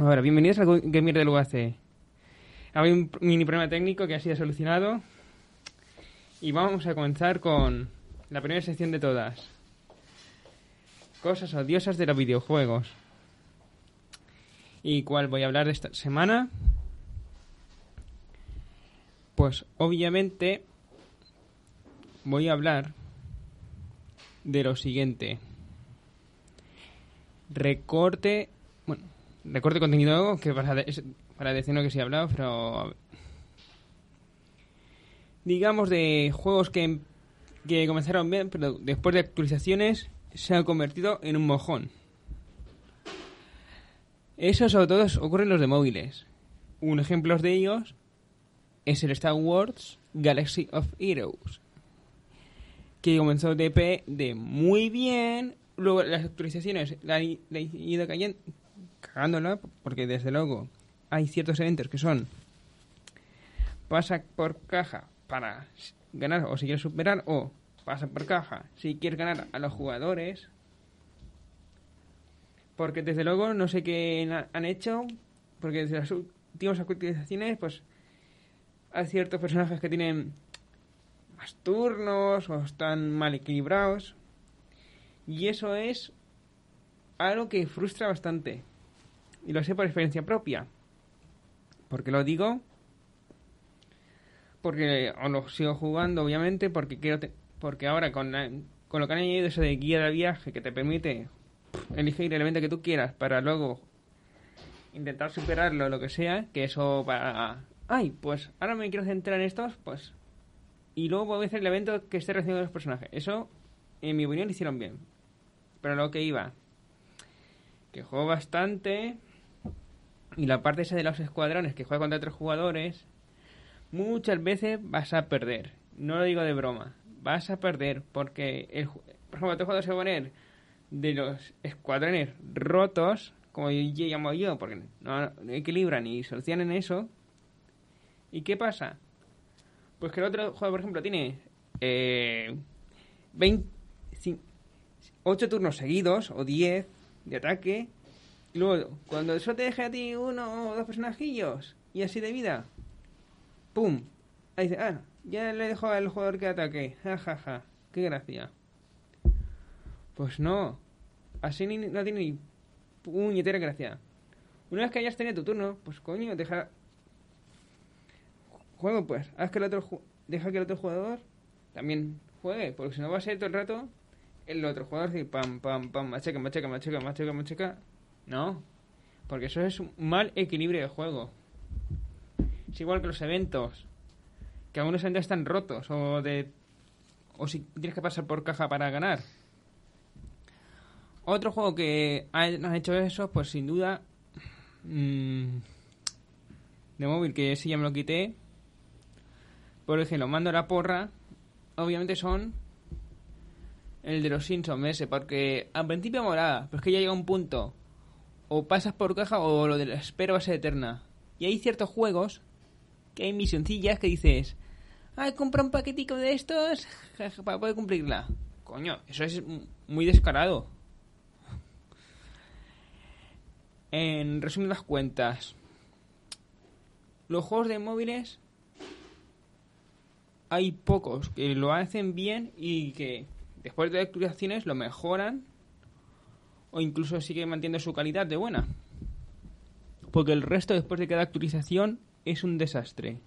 Ahora, bienvenidos al Gamer del UAC. Hay un mini problema técnico que ha sido solucionado. Y vamos a comenzar con la primera sección de todas. Cosas odiosas de los videojuegos. ¿Y cuál voy a hablar de esta semana? Pues obviamente voy a hablar de lo siguiente. Recorte, bueno, recorte contenido que para, para decir lo que se ha hablado, pero digamos de juegos que, que comenzaron bien, pero después de actualizaciones se han convertido en un mojón. Eso sobre todo ocurre en los de móviles. Un ejemplo de ellos es el Star Wars Galaxy of Heroes, que comenzó de de muy bien, luego las actualizaciones la han ido cayendo, cagándola, porque desde luego hay ciertos eventos que son pasa por caja para ganar o si quieres superar o pasa por caja si quieres ganar a los jugadores porque desde luego no sé qué han hecho, porque desde las últimas actualizaciones, pues hay ciertos personajes que tienen más turnos o están mal equilibrados. Y eso es algo que frustra bastante. Y lo sé por experiencia propia. ¿Por qué lo digo? Porque o lo sigo jugando, obviamente, porque quiero porque ahora con, con lo que han añadido eso de guía de viaje que te permite elige el elemento que tú quieras para luego intentar superarlo, lo que sea, que eso para... Ay, pues ahora me quiero centrar en estos, pues... Y luego a hacer el evento que esté recibiendo los personajes. Eso, en mi opinión, lo hicieron bien. Pero lo que iba... Que juego bastante... Y la parte esa de los escuadrones, que juega contra otros jugadores... Muchas veces vas a perder. No lo digo de broma. Vas a perder porque, el, por ejemplo, otro jugador se va a poner de los escuadrones rotos, como yo llamo yo, porque no, equilibran y solucionan eso. ¿Y qué pasa? Pues que el otro juego, por ejemplo, tiene eh, 8 turnos seguidos o 10 de ataque. Y luego, cuando eso te deje a ti uno o dos personajillos y así de vida, ¡pum! Ahí dice, ah, ya le dejo al jugador que ataque. Ja, ja, ja. Qué gracia. Pues no. Así no tiene ni puñetera gracia. Una vez que hayas tenido tu turno, pues coño, deja. Juego pues. Haz que el otro. Deja que el otro jugador también juegue. Porque si no va a ser todo el rato el otro jugador decir pam, pam, pam, machaca, machaca, machaca, machaca, machaca. No. Porque eso es un mal equilibrio de juego. Es igual que los eventos. Que algunos eventos están rotos. O de. O si tienes que pasar por caja para ganar. Otro juego que ha, hecho eso, pues sin duda. Mmm, de móvil, que ese ya me lo quité. Por ejemplo, mando la porra. Obviamente son. El de los Simpsons, ese, porque al principio morada, pero es que ya llega un punto. O pasas por caja o lo de la espera va a ser eterna. Y hay ciertos juegos que hay misioncillas que dices. Ay, compra un paquetico de estos para poder cumplirla. Coño, eso es muy descarado. En resumidas cuentas, los juegos de móviles hay pocos que lo hacen bien y que después de actualizaciones lo mejoran o incluso sigue manteniendo su calidad de buena. Porque el resto después de cada actualización es un desastre.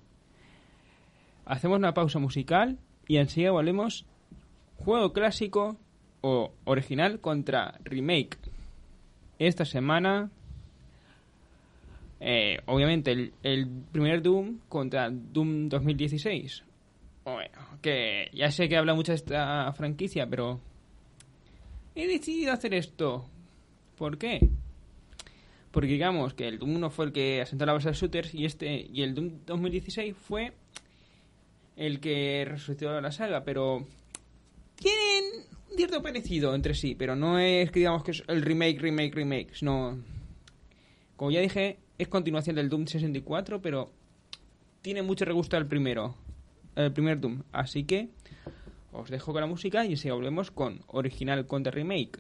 Hacemos una pausa musical y enseguida volvemos juego clásico o original contra remake. Esta semana eh, obviamente el, primer Doom contra Doom 2016. Bueno, que ya sé que habla mucho de esta franquicia, pero he decidido hacer esto. ¿Por qué? Porque digamos que el Doom 1 fue el que asentó la base de shooters y este y el Doom 2016 fue el que resucitó la saga, pero tienen un cierto parecido entre sí, pero no es que digamos que es el remake, remake, remake, sino como ya dije, es continuación del Doom 64, pero tiene mucho regusto al primero, el primer Doom. Así que os dejo con la música y si volvemos con original contra remake.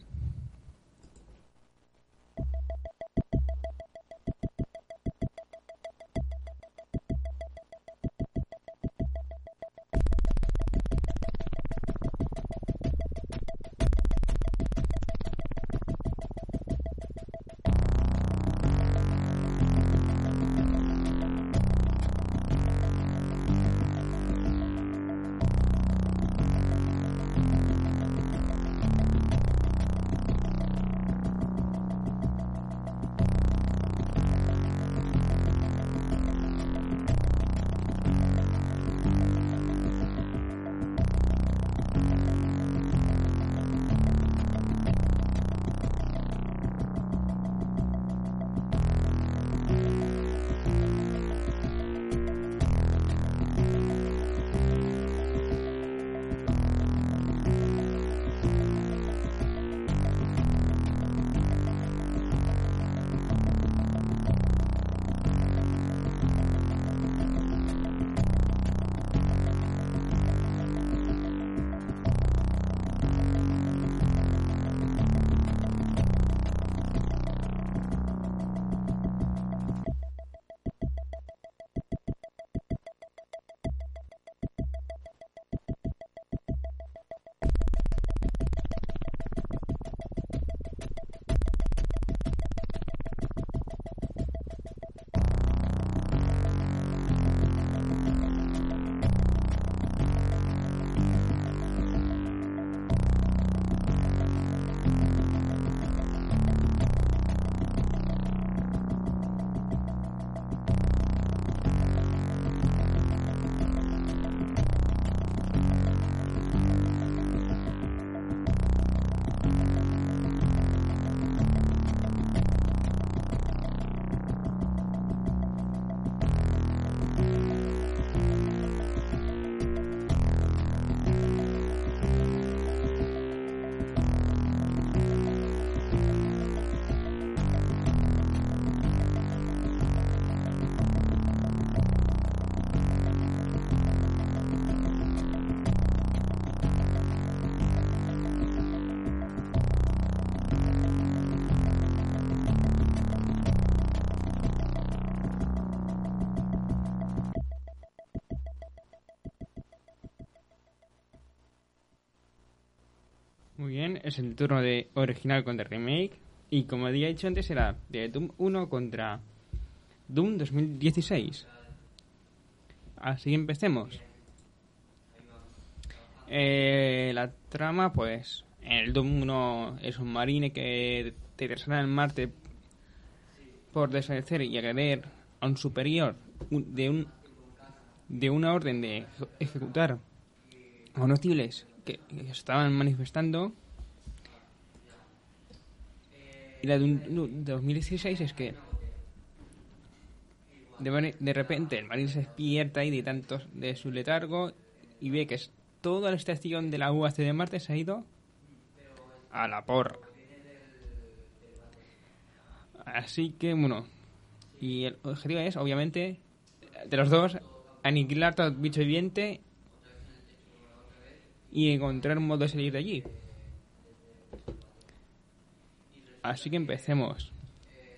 Es el turno de original contra remake. Y como había dicho antes, era de Doom 1 contra Doom 2016. Así que empecemos. Eh, la trama, pues, el Doom 1 es un marine que te interesará en Marte por desaparecer y agredir a un superior de un de una orden de ejecutar civiles que, estaban manifestando y la de, un, 2016 es que de, repente el marine se despierta y de tantos de su letargo y ve que es toda la estación de la UAC de Marte se ha ido a la porra. Así que, bueno, y el objetivo es, obviamente, de los dos, aniquilar todo bicho viviente y encontrar un modo de salir de allí. Así que empecemos.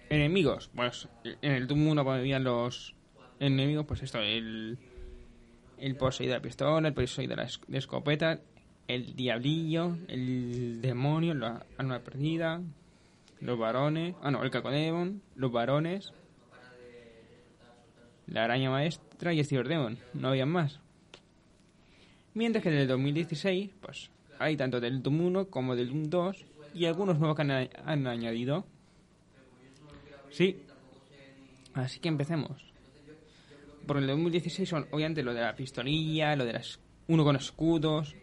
Enemigos. Pues en el Doom 1 habían los enemigos, pues esto, el, el poseído de la pistola, el poseído de la escopeta, el diablillo, el demonio, la alma perdida, los varones, ah no, el cacodemon, los varones, la araña maestra y el ciberdemon, no había más. Mientras que en el 2016, pues hay tanto del Doom 1 como del Doom 2 y algunos nuevos que han, añadido. Sí. Así que empecemos. Por el 2016 son obviamente lo de la pistolilla, lo de las uno con escudos,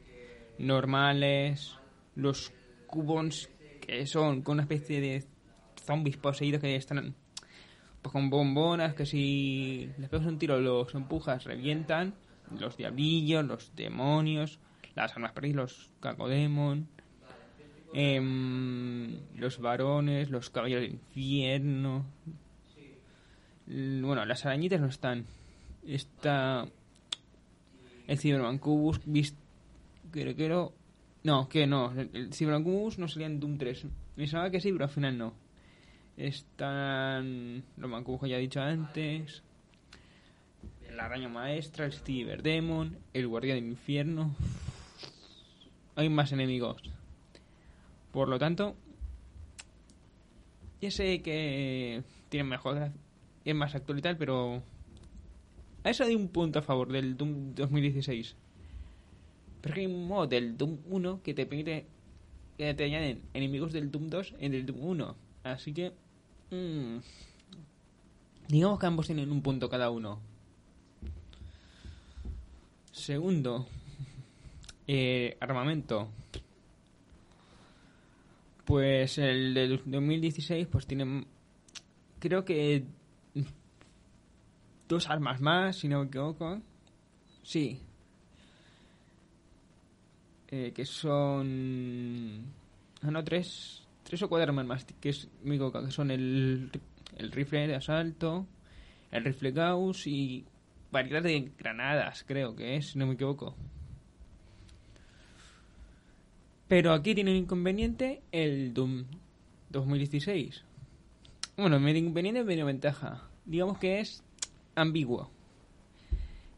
normales, los cubons que son con una especie de zombies poseídos que están pues, con bombonas que si les pegas un tiro los empujas revientan, los diablillos, los demonios, las armas perdidas, los cacodemon, em, los varones, los caballeros del infierno. Bueno, las arañitas no están. Está el Cyberman Cubus, Creo que no. Que no. El Cyberpunk no salía en Doom 3. Me sabía que sí, pero al final no. Están los mancubos que ya he dicho antes. La araña maestra, el Cyberdemon, el guardián del infierno. Hay más enemigos. Por lo tanto, ya sé que tienen mejor es más actual y tal, pero a eso hay un punto a favor del Doom 2016. Pero hay un modo del Doom 1 que te permite que te añaden enemigos del Doom 2 en el Doom 1. Así que... Mmm, digamos que ambos tienen un punto cada uno. Segundo, eh, armamento. Pues el del 2016 pues tiene creo que dos armas más, si no me equivoco. Sí, eh, que son... Ah, no, tres, tres o cuatro armas más, que, es, que son el, el rifle de asalto, el rifle Gauss y variedad de granadas, creo que es, si no me equivoco. Pero aquí tiene un inconveniente el Doom 2016. Bueno, medio inconveniente, medio ventaja. Digamos que es ambiguo.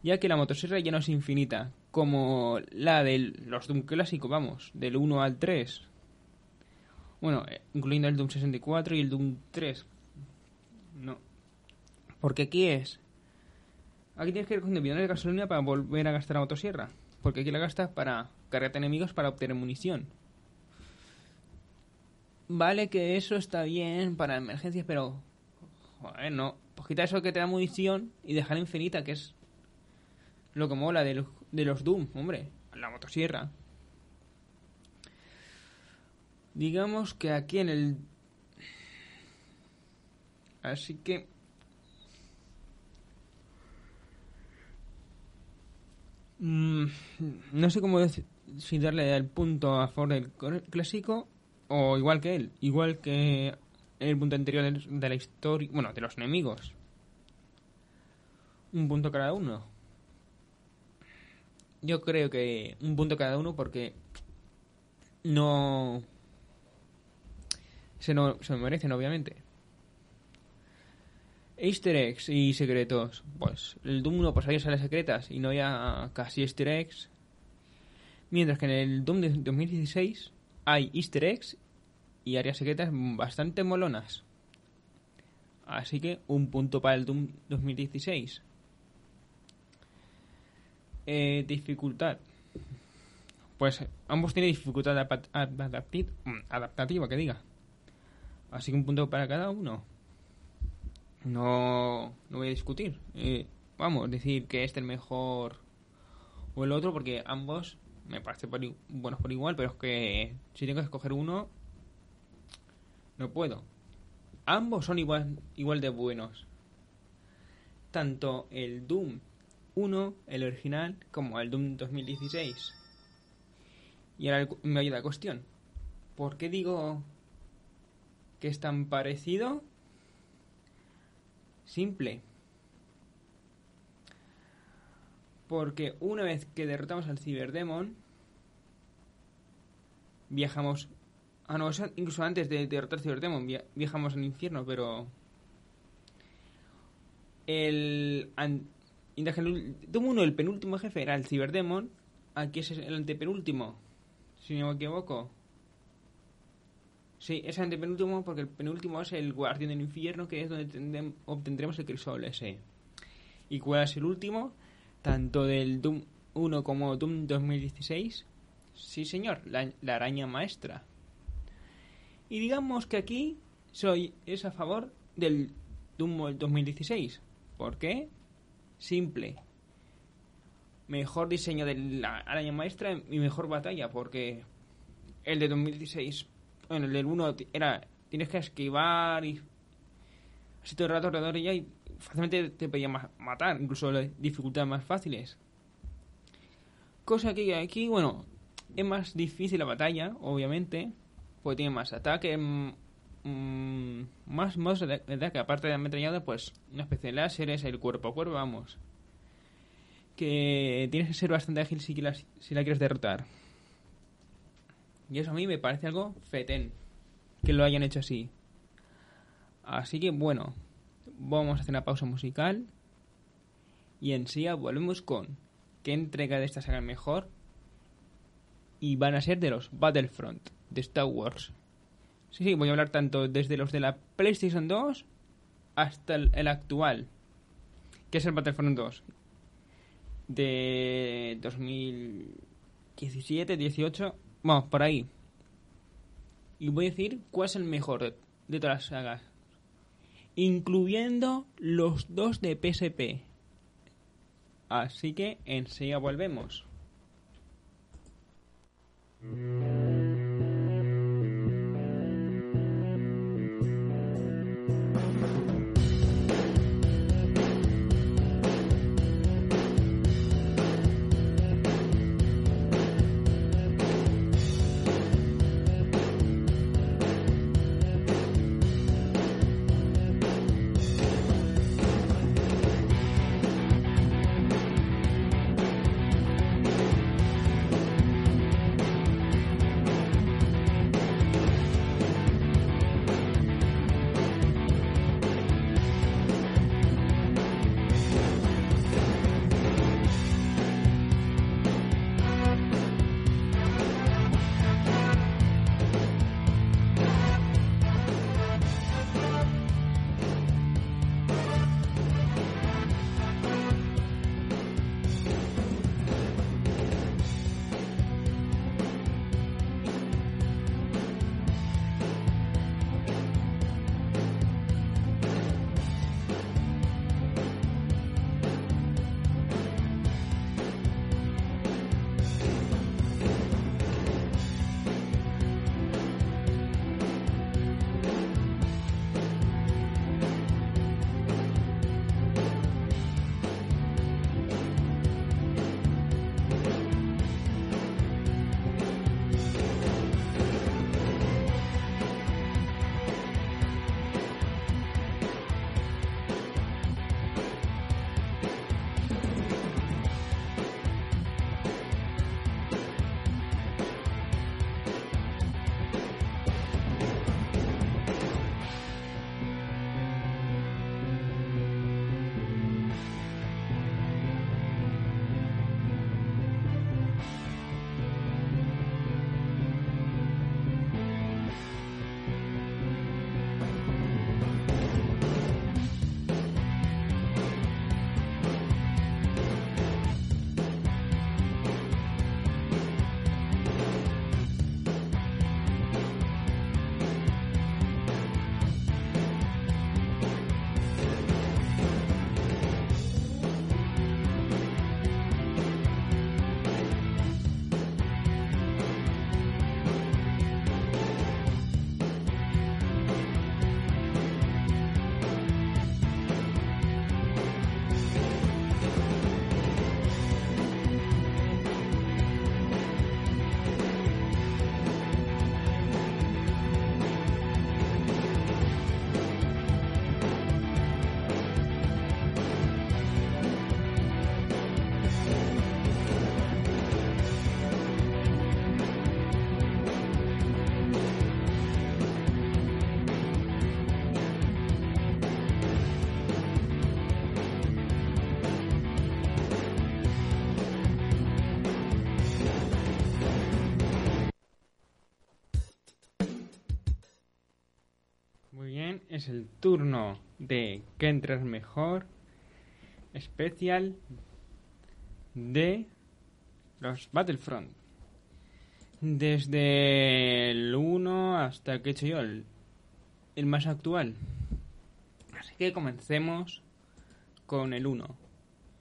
Ya que la motosierra ya no es infinita, como la de los Doom clásicos, vamos, del 1 al 3. Bueno, eh, incluyendo el Doom 64 y el Doom 3. No. Porque aquí es. Aquí tienes que ir con de gasolina para volver a gastar la motosierra. Porque aquí la gastas para cargarte enemigos para obtener munición. Vale que eso está bien para emergencias, pero... Joder, no. Pues quita eso que te da munición y dejar infinita, que es lo que mola de de los Doom, hombre, la motosierra. Digamos que aquí en el... Así que... Mm, no sé cómo decir, si darle el punto a favor del clásico o igual que él, igual que el punto anterior de la historia, bueno, de los enemigos. Un punto cada uno. Yo creo que un punto cada uno porque no se, no, se merecen, obviamente. Easter eggs y secretos. Pues el Doom 1 pues había sales secretas y no había casi Easter eggs. Mientras que en el Doom de 2016 hay easter eggs y áreas secretas bastante molonas. Así que un punto para el Doom 2016. Eh, dificultad. Pues ambos tienen dificultad mm, adaptativa, que diga. Así que un punto para cada uno. No, no voy a discutir. Eh, vamos, decir que este es el mejor o el otro, porque ambos me parecen buenos por igual, pero es que si tengo que escoger uno, no puedo. Ambos son igual, igual de buenos. Tanto el Doom 1, el original, como el Doom 2016. Y ahora me ayuda la cuestión. ¿Por qué digo que es tan parecido? Simple. Porque una vez que derrotamos al Ciberdemon, viajamos. Ah, no, incluso antes de derrotar al Ciberdemon, viajamos al infierno, pero. El. Doom 1, el penúltimo jefe, era el Ciberdemon. Aquí es el antepenúltimo si no me equivoco. Sí, es el antepenúltimo porque el penúltimo es el Guardián del Infierno, que es donde obtendremos el crisol ese. ¿Y cuál es el último? Tanto del Doom 1 como Doom 2016. Sí, señor, la, la araña maestra. Y digamos que aquí soy es a favor del Doom 2016. ¿Por qué? Simple mejor diseño de la araña maestra y mejor batalla, porque el de 2016, bueno, el del 1 era, tienes que esquivar y así todo el rato alrededor y y fácilmente te podía matar, incluso las dificultades más fáciles. Cosa que aquí, bueno, es más difícil la batalla, obviamente, porque tiene más ataque, mm, mm, más modos de ataque, aparte de la ametrallada, pues una especie de láser, es el cuerpo a cuerpo, vamos que tienes que ser bastante ágil si la, si la quieres derrotar. Y eso a mí me parece algo fetén que lo hayan hecho así. Así que bueno, vamos a hacer una pausa musical y en sí volvemos con qué entrega de esta saga mejor y van a ser de los Battlefront de Star Wars. Sí, sí, voy a hablar tanto desde los de la PlayStation 2 hasta el, actual, que es el Battlefront 2 de 2017, 18, vamos, por ahí. Y voy a decir cuál es el mejor de, todas las sagas. Incluyendo los dos de PSP. Así que enseguida volvemos. Turno de que entres mejor especial de los Battlefront. Desde el 1 hasta que he hecho yo, el, el más actual. Así que comencemos con el 1.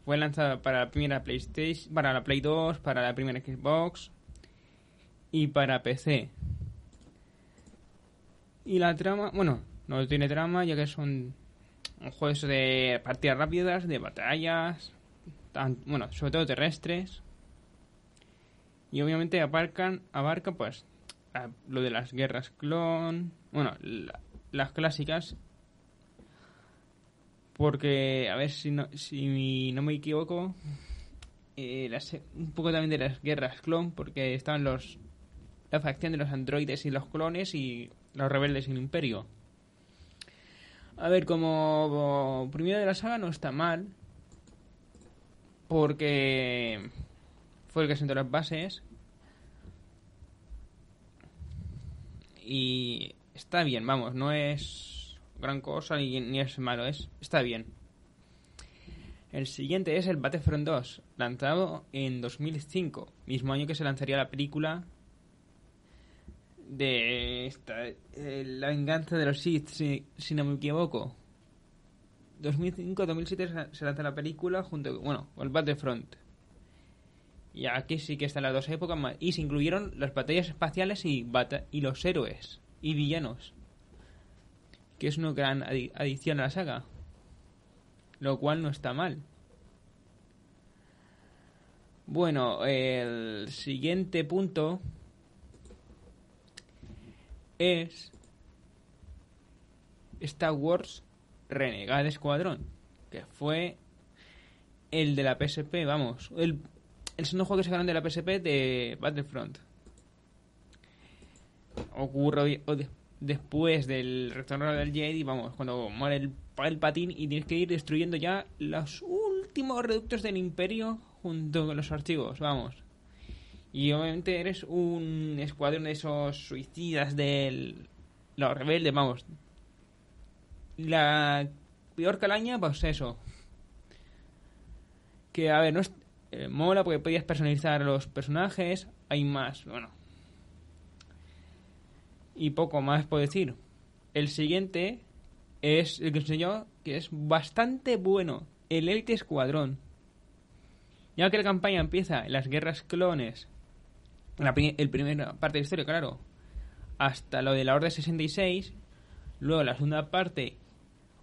Fue lanzado para la primera PlayStation, para la Play 2, para la primera Xbox y para PC. Y la trama, bueno, no tiene trama ya que son juegos de partidas rápidas, de batallas, bueno, sobre todo terrestres. Y obviamente abarcan, abarca pues lo de las guerras clon, bueno, las clásicas. Porque, a ver si no, si no me equivoco, eh, un poco también de las guerras clon, porque estaban los la facción de los androides y los clones y los rebeldes sin imperio. A ver, como primero de la saga no está mal, porque fue el que sentó las bases y está bien, vamos, no es gran cosa ni, ni es malo, es está bien. El siguiente es el Battlefront 2, lanzado en 2005, mismo año que se lanzaría la película de esta, eh, La venganza de los Sith, si, no me equivoco. 2005-2007 se lanza la película junto bueno, con el Battlefront. Y aquí sí que están las dos épocas más. Y se incluyeron las batallas espaciales y, y los héroes y villanos. Que es una gran adición a la saga. Lo cual no está mal. Bueno, el siguiente punto es Star Wars Renegade Escuadrón, que fue el de la PSP, vamos, el, el segundo juego que sacaron de la PSP de Battlefront. Ocurre después del retorno del Jedi, vamos, cuando muere el, el patín y tienes que ir destruyendo ya los últimos reductos del Imperio junto con los archivos, vamos. Y obviamente eres un escuadrón de esos suicidas del... Los rebeldes, vamos. La peor calaña, pues eso. Que, a ver, no es... Eh, mola porque podías personalizar los personajes. Hay más, bueno. Y poco más puedo decir. El siguiente es el que enseñó que es bastante bueno. El Elite Escuadrón. Ya que la campaña empieza en las guerras clones la el primera parte de la historia, claro, hasta lo de la Orden 66. Luego la segunda parte,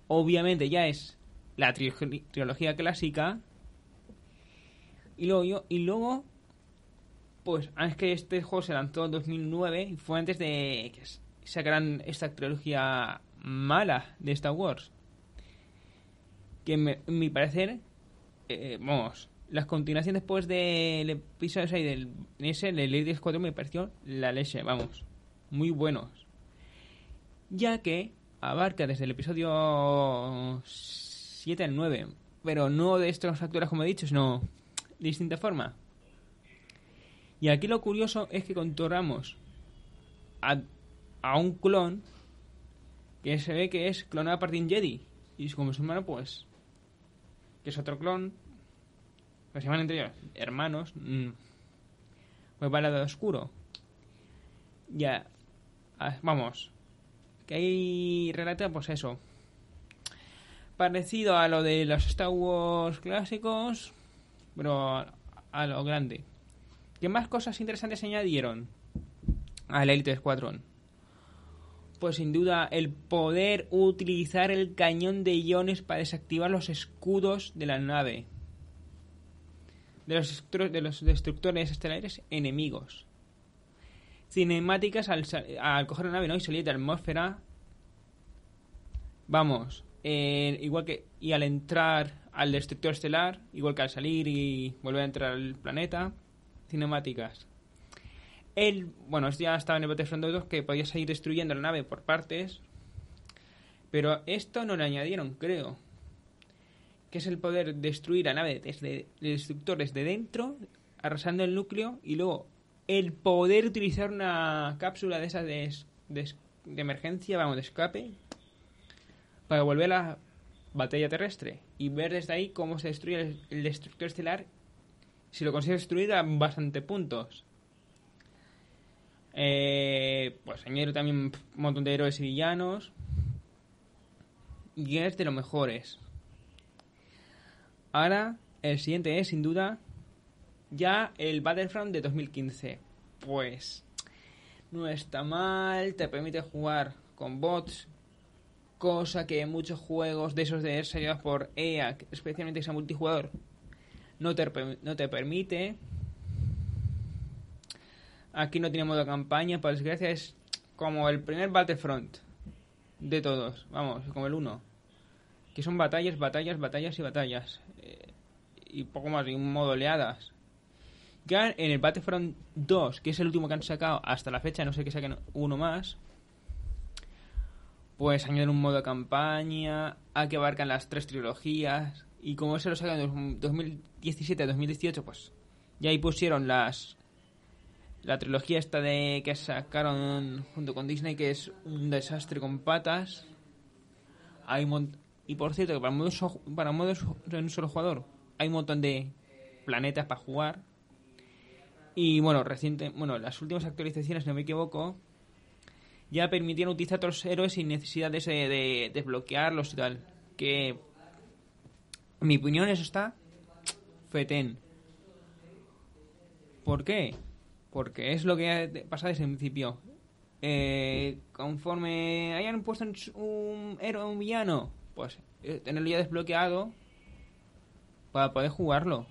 obviamente ya es la trilogía clásica. Y luego, y luego, pues, es que este juego se lanzó en 2009 y fue antes de que sacaran esta trilogía mala de Star Wars. Que me, en mi parecer, eh, vamos, las continuaciones después del episodio 6 del ese, el Lady 4 me pareció la leche, vamos, muy buenos. Ya que abarca desde el episodio 7 al 9, pero no de estos actores como he dicho, sino de distinta forma. Y aquí lo curioso es que contorramos a, a un clon que se ve que es clonado a partir de Jedi. Y como su hermano, pues, que es otro clon se llaman entre ellos hermanos, mmm, pues va lado oscuro. Ya, vamos, que hay relata, pues eso, parecido a lo de los Star Wars clásicos, pero a, lo grande. ¿Qué más cosas interesantes añadieron al Elite Squadron? Pues sin duda el poder utilizar el cañón de iones para desactivar los escudos de la nave de los, de los destructores estelares enemigos. Cinemáticas al, al coger la nave y salir de atmósfera. Vamos, eh, igual que. Y al entrar al destructor estelar, igual que al salir y volver a entrar al planeta. Cinemáticas. El, bueno, ya estaba en el Battlefront 2 que podías ir destruyendo la nave por partes. Pero esto no lo añadieron, creo que es el poder destruir a nave desde destructores de dentro, arrasando el núcleo, y luego el poder utilizar una cápsula de esas de, de, emergencia, vamos, de escape, para volver a la batalla terrestre y ver desde ahí cómo se destruye el, el destructor estelar. Si lo consigue destruir a bastante puntos. Eh, pues añade también un montón de héroes y villanos. Y es de los mejores. Ahora, el siguiente es, sin duda, ya el Battlefront de 2015. Pues no está mal, te permite jugar con bots, cosa que muchos juegos de esos de desarrollados por EA, especialmente ese multijugador, no te, no te permite. Aquí no tiene modo campaña, por desgracia es como el primer Battlefront de todos, vamos, como el 1. Que son batallas, batallas, batallas y batallas. Y poco más, y un modo oleadas. Ya en el Battlefront 2, que es el último que han sacado hasta la fecha, no sé que saquen uno más, pues añaden un modo de campaña, a que abarcan las tres trilogías, y como se lo sacan en 2017-2018, pues ya ahí pusieron las la trilogía esta de que sacaron junto con Disney, que es un desastre con patas. Hay y por cierto, que para modos, para modos de un solo jugador hay un montón de planetas para jugar. Y bueno, reciente, bueno, las últimas actualizaciones, no me equivoco, ya permitieron utilizar otros héroes sin necesidad de, de desbloquearlos y tal. Que, en mi opinión, eso está fetén. ¿Por qué? Porque es lo que pasa desde el principio. Eh, conforme hayan puesto un héroe un villano, pues eh, tenerlo ya desbloqueado para poder jugarlo.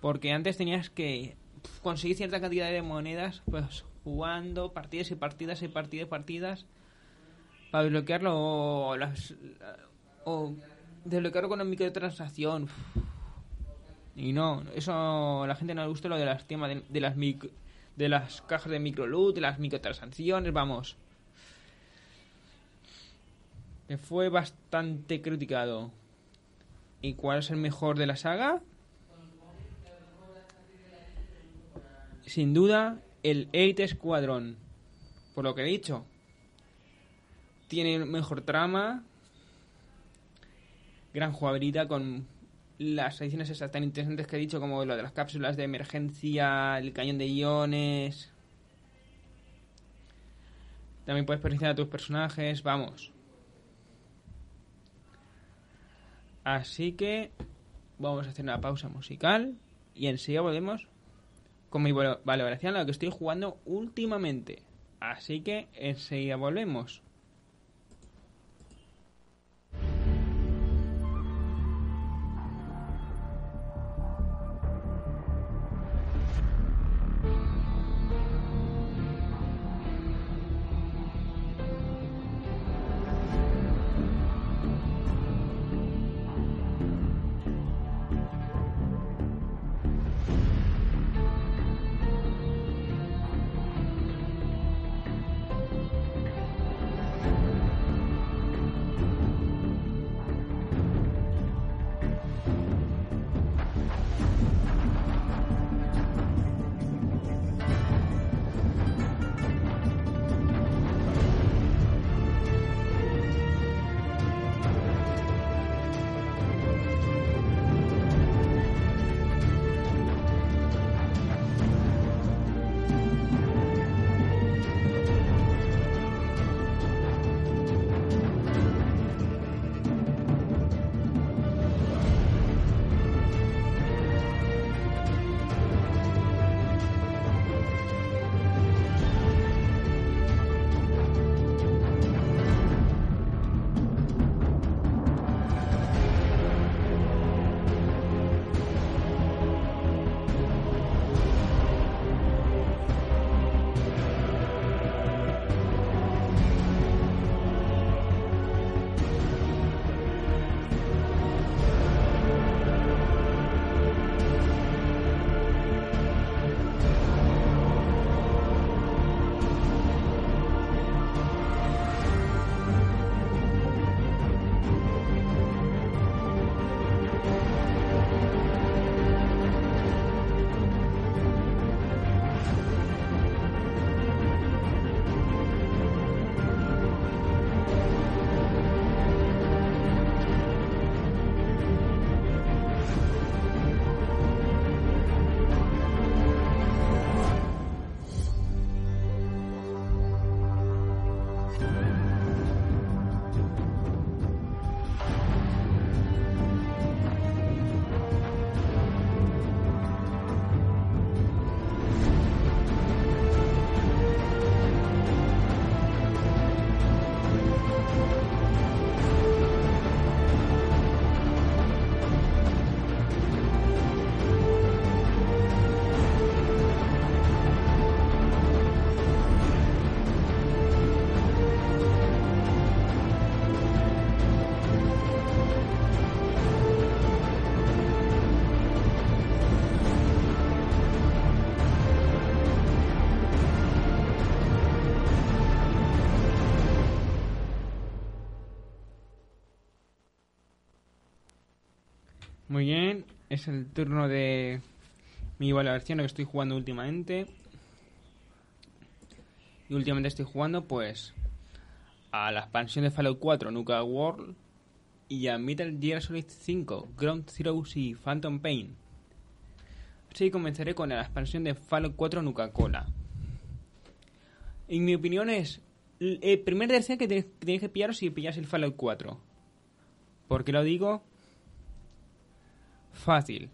Porque antes tenías que conseguir cierta cantidad de monedas, pues jugando partidas y partidas y partidas y partidas para desbloquearlo o, las, o desbloquearlo con una microtransacción. Y no, eso la gente no le gusta lo de las temas de, las de las cajas de microloot, de las microtransacciones, vamos. Que fue bastante criticado. ¿Y cuál es el mejor de la saga? Sin duda, el Elite Squadron. Por lo que he dicho. Tiene mejor trama. Gran jugabilidad con las ediciones esas tan interesantes que he dicho, como lo de las cápsulas de emergencia, el cañón de iones. También puedes personalizar a tus personajes, vamos. Así que vamos a hacer una pausa musical y enseguida volvemos con mi valoración a lo que estoy jugando últimamente. Así que enseguida volvemos. Es el turno de mi lo que estoy jugando últimamente. Y últimamente estoy jugando, pues, a la expansión de Fallout 4, Nuka World, y a Metal Gear Solid 5, Ground Zeroes y Phantom Pain. Así comenzaré con la expansión de Fallout 4 Nuka Cola. En mi opinión es el primer DLC que tenéis que pillaros si pillas el Fallout 4. ¿Por qué lo digo? Fácil.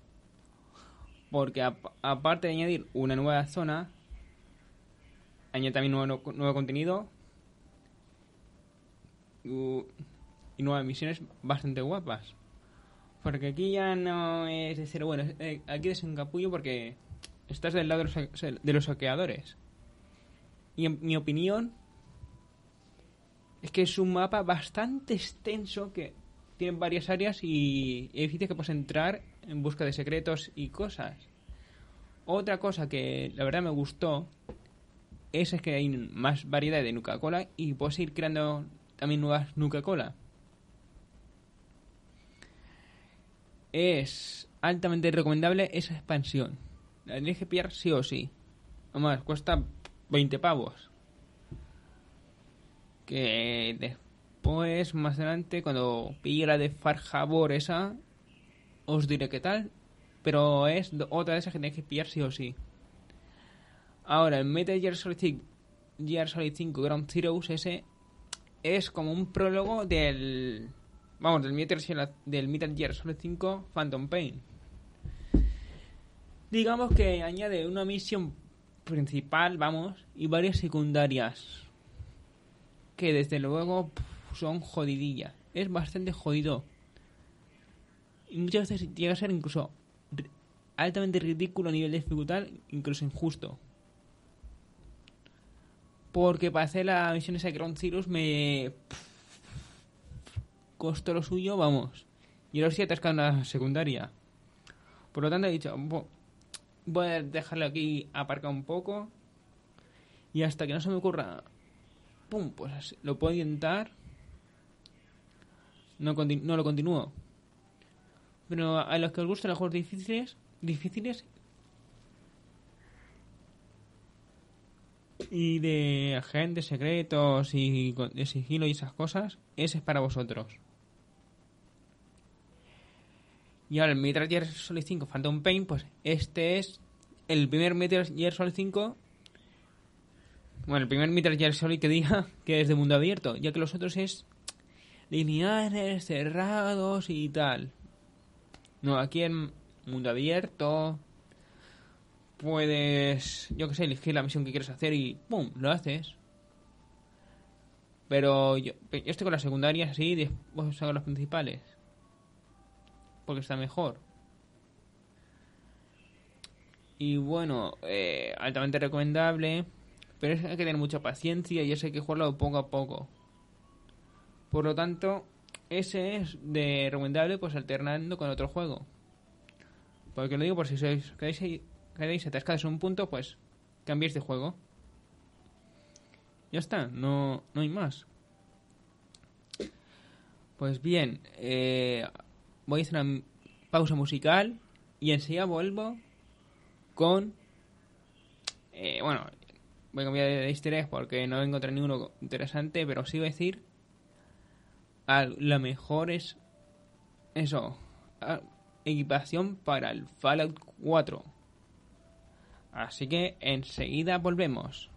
Porque aparte de añadir una nueva zona, añade también nuevo, nuevo contenido y nuevas misiones bastante guapas. Porque aquí ya no es decir, bueno, eh, aquí es un capullo porque estás del lado de los saqueadores. Y en mi opinión, es que es un mapa bastante extenso que tiene varias áreas y edificios que puedes entrar en busca de secretos y cosas. Otra cosa que la verdad me gustó es, que hay más variedad de Nuka Cola y puedes ir creando también nuevas Nuka Cola. Es altamente recomendable esa expansión. La tienes que pillar sí o sí. Además, cuesta 20 pavos. Que después, más adelante, cuando pille la de Farjabor esa, os diré qué tal. Pero es otra de esas que tenéis que pillar sí o sí. Ahora, el Metal Gear Solid 5, Gear Solid 5 Ground Zeroes ese es como un prólogo del... Vamos, del Metal, del Metal Gear Solid 5 Phantom Pain. Digamos que añade una misión principal, vamos, y varias secundarias. Que desde luego son jodidillas. Es bastante jodido. Y muchas veces llega a ser incluso altamente ridículo a nivel de dificultad, incluso injusto. Porque para hacer la misión esa de Ground Zeroes me costó lo suyo, vamos. Y ahora sí atascado en la secundaria. Por lo tanto he dicho, voy a dejarlo aquí aparcado un poco. Y hasta que no se me ocurra, pum, pues lo puedo intentar. No, no lo continúo. Pero a los que os gustan los juegos difíciles, difíciles y de agentes secretos y de sigilo y esas cosas, ese es para vosotros. Y ahora el Metal Gear Solid 5 Phantom Pain, pues este es el primer Metal Gear Solid 5 bueno, el primer Metal Gear Solid que diga que es de mundo abierto, ya que los otros es lineales, cerrados y tal. No, aquí en mundo abierto puedes, yo que sé, elegir la misión que quieres hacer y ¡pum! lo haces. Pero yo, yo estoy con las secundarias así y después hago las principales. Porque está mejor. Y bueno, eh, altamente recomendable. Pero hay que tener mucha paciencia y eso hay que jugarlo poco a poco. Por lo tanto, ese es de recomendable pues alternando con otro juego. Porque lo digo por si sois queréis, queréis atascados en un punto, pues cambiéis de juego. Ya está, no, no hay más. Pues bien, eh, voy a hacer una pausa musical y enseguida vuelvo con... Eh, bueno, voy a cambiar de easter porque no encontré ninguno interesante, pero sí voy a decir... A, lo mejor es... Eso. equipación para el Fallout 4. Así que enseguida volvemos.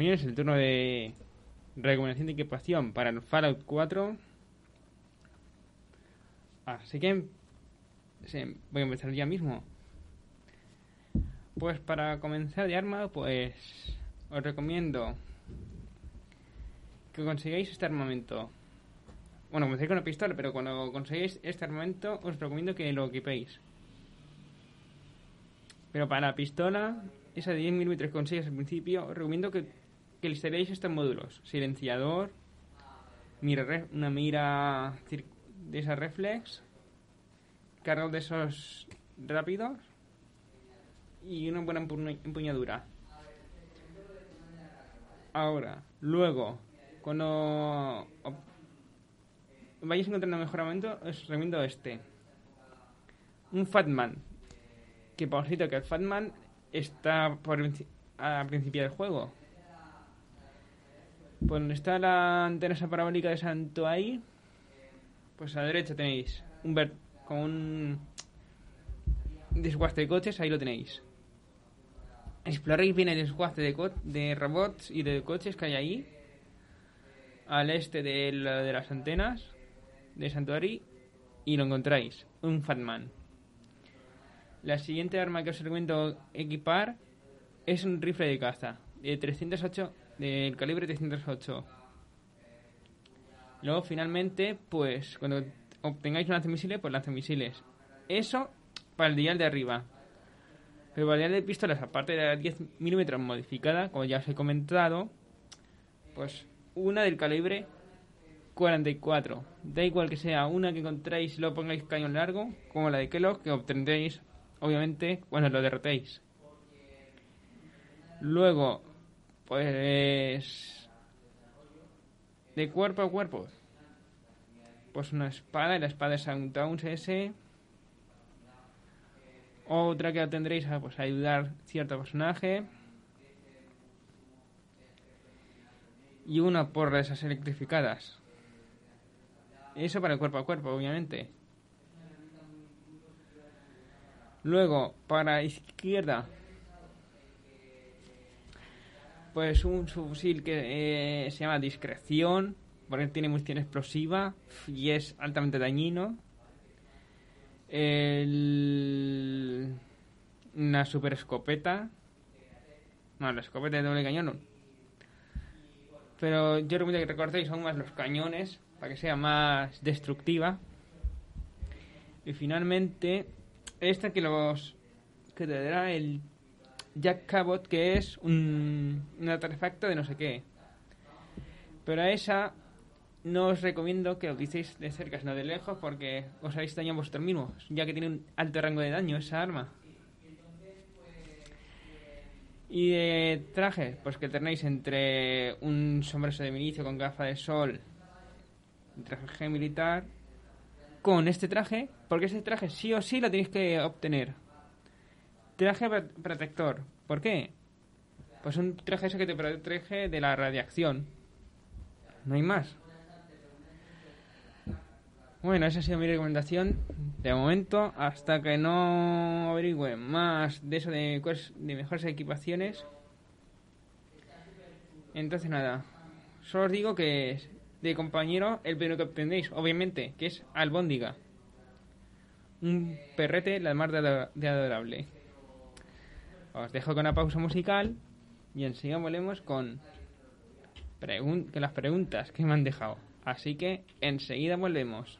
Muy es el turno de recomendación de equipación para el Fallout 4. Así que voy a empezar ya mismo. Pues para comenzar de arma, pues os recomiendo que consigáis este armamento. Bueno, comencéis con una pistola, pero cuando conseguís este armamento os recomiendo que lo equipéis. Pero para la pistola, esa de 10 mm que consigues al principio, os recomiendo que, que instaléis estos módulos. Silenciador, una mira de esa reflex, cargo de esos rápidos y una buena empuñadura. Ahora, luego, cuando vayáis encontrando mejoramiento, os recomiendo este. Un Fatman. Que por cierto, que el Fatman está por a principio del juego. Pues donde está la antena esa parabólica de Santo ahí, pues a la derecha tenéis un ver con un desguace de coches, ahí lo tenéis. Exploréis bien el desguace de, de robots y de coches que hay ahí, al este de, de las antenas de Santuari, y lo encontráis, un Fatman. La siguiente arma que os recomiendo equipar es un rifle de caza de 308 del calibre 308. Luego finalmente, pues cuando obtengáis un lanzamisiles, pues lanzamisiles. Eso para el dial de arriba. Pero para el dial de pistolas, aparte de la 10 mm modificada, como ya os he comentado, pues una del calibre 44. Da igual que sea una que encontréis y lo pongáis cañón largo, como la de Kellogg, que obtendréis, obviamente, cuando lo derrotéis. Luego, pues... De cuerpo a cuerpo. Pues una espada, y la espada es un S. Otra que tendréis a pues, ayudar cierto personaje. Y una porra de esas electrificadas. Eso para el cuerpo a cuerpo, obviamente. Luego, para izquierda, pues un subfusil que eh, se llama discreción, porque tiene munición explosiva y es altamente dañino. El... Una super escopeta. No, la escopeta de doble cañón Pero yo recomiendo que recordéis aún más los cañones para que sea más destructiva. Y finalmente, esta que los que te dará el Jack Cabot, que es un, artefacto de no sé qué. Pero a esa no os recomiendo que lo utilicéis de cerca, sino de lejos, porque os haréis daño a vosotros mismos, ya que tiene un alto rango de daño esa arma. Y de traje, pues que tenéis entre un sombrero de milicio con gafa de sol, un traje militar, con este traje, porque este traje sí o sí lo tenéis que obtener. Traje protector. ¿Por qué? Pues un traje ese que te protege de la radiación. No hay más. Bueno, esa ha sido mi recomendación de momento. Hasta que no averigüe más de eso de, de mejores equipaciones. Entonces nada. Solo os digo que de compañero el primero que obtendréis, obviamente, que es Albóndiga. Un perrete la mar de adorable. Os dejo con una pausa musical y enseguida volvemos con, las preguntas que me han dejado. Así que enseguida volvemos.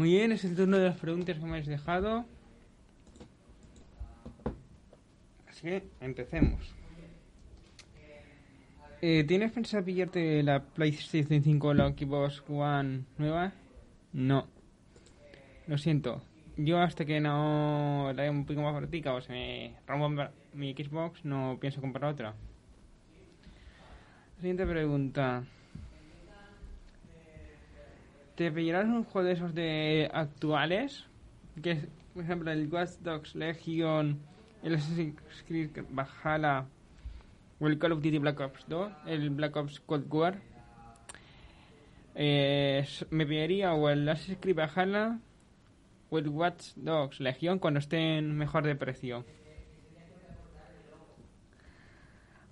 Muy bien, es el turno de las preguntas que me habéis dejado. Así que empecemos. Eh, ¿Tienes pensado pillarte la PlayStation 5 o la Xbox One nueva? No. Lo siento. Yo hasta que no la un poco más vertica o se me rompa mi Xbox, no pienso comprar otra. Siguiente pregunta. ¿Te pillarás un juego de esos de actuales? Que es, por ejemplo, el Watch Dogs Legion, el Assassin's Creed Valhalla o el Call of Duty Black Ops 2, el Black Ops Cold War. Eh, me pillaría o el Assassin's Creed Valhalla o el Watch Dogs Legion cuando estén mejor de precio.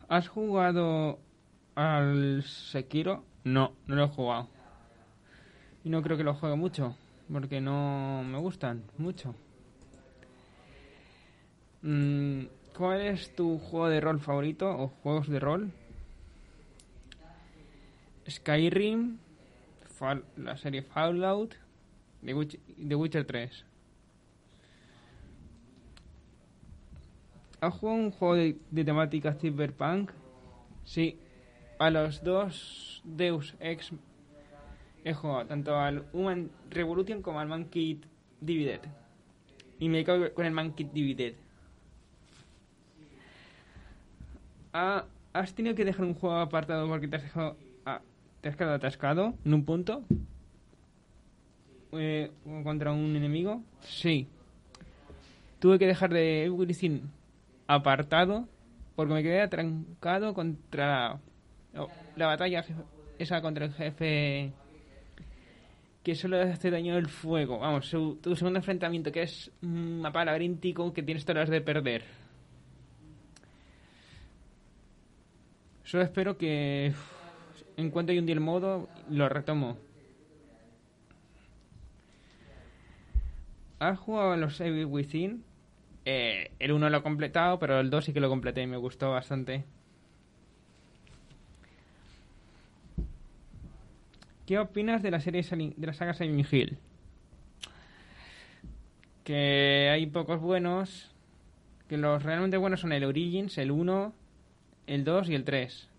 ¿Has jugado al Sekiro? No, no lo he jugado. Y no creo que lo juegue mucho, porque no me gustan mucho. Mm, ¿Cuál es tu juego de rol favorito o juegos de rol? Skyrim, la serie Fallout, The Witcher 3. ¿Has jugado un juego de, de temática cyberpunk? Sí, a los dos Deus Ex he jugado tanto al Human Revolution como al Monkey Divided. Y me cago con el Monkey Divided. Ah, ¿Has tenido que dejar un juego apartado porque te has dejado ah, te has quedado atascado en un punto? Eh, contra un enemigo? Sí. Tuve que dejar de everything apartado porque me quedé atrancado contra la batalla esa contra el jefe que solo hace daño el fuego. Vamos, tu segundo enfrentamiento que es un mapa laberíntico que tienes todas las de perder. Solo espero que en cuanto hay un día el modo lo retomo. ¿Has jugado los Save Within? Eh, el 1 lo he completado, pero el 2 sí que lo completé y me gustó bastante. ¿Qué opinas de la serie de la saga Silent Hill? Que hay pocos buenos. Que los realmente buenos son el Origins, el 1, el 2 y el 3.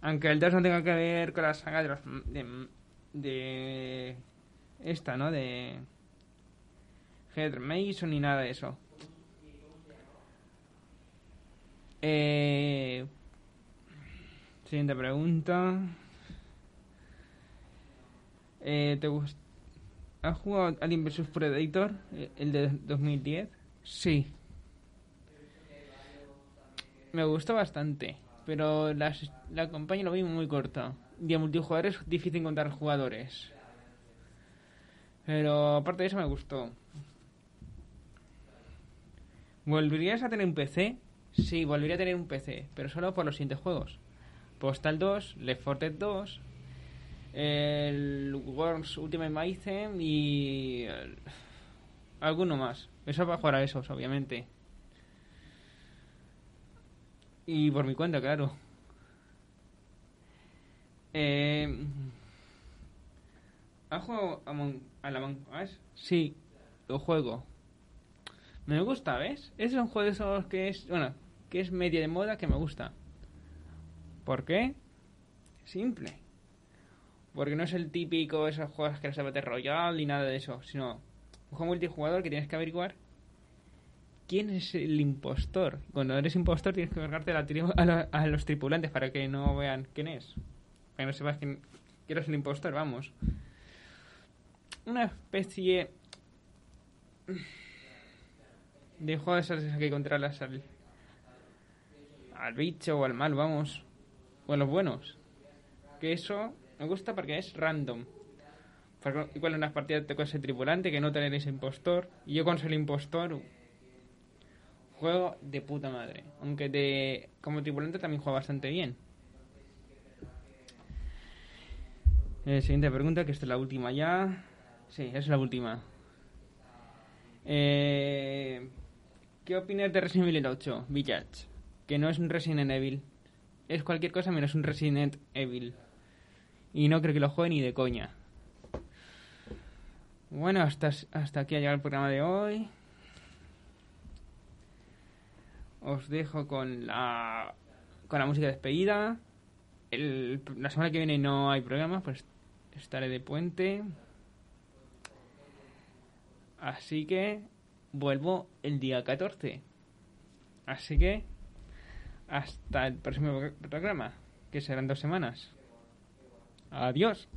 Aunque el 2 no tenga que ver con la saga de los. de. de esta, ¿no? De. Head Mason ni nada de eso. Eh, siguiente pregunta. Eh, ¿Te gusta? ¿Has jugado Alien vs Predator, eh, el de 2010? Sí. Me gustó bastante, pero la, la campaña lo vi muy corta. Y a multijugador es difícil encontrar jugadores. Pero aparte de eso me gustó. ¿Volverías a tener un PC? Sí, volvería a tener un PC, pero solo por los siguientes juegos. Postal 2, Left 4 Dead 2, el Worms Ultimate Mayhem y alguno más. Eso para jugar a esos, obviamente. Y por mi cuenta, claro. Eh, ¿Has jugado a, la Among Sí, lo juego. Me gusta, ¿ves? Es un juego de esos que es, bueno, que es medio de moda que me gusta. ¿Por qué? Simple. Porque no es el típico esos juegos que se Battle Royale ni nada de eso, sino un juego multijugador que tienes que averiguar quién es el impostor. Cuando eres impostor tienes que cargarte a, los tripulantes para que no vean quién es. Para que no sepas quién, quién es el impostor, vamos. Una especie de juegos de que controlas al, al bicho o al mal, vamos. O a los buenos. Que eso me gusta porque es random. Igual en unas partidas te ese tripulante que no tenéis impostor. Y yo con el impostor. Juego de puta madre. Aunque de, como tripulante también juega bastante bien. Eh, siguiente pregunta, que esta es la última ya. Sí, es la última. Eh, ¿Qué opinas de Resident Evil 8, Village? Que no es un Resident Evil. Es cualquier cosa menos un Resident Evil. Y no creo que lo juegue ni de coña. Bueno, hasta, hasta aquí ha llegado el programa de hoy. Os dejo con la, con la música despedida. La semana que viene no hay programa, pues estaré de puente. Así que vuelvo el día 14. Así que hasta el próximo programa, que serán dos semanas. Adiós.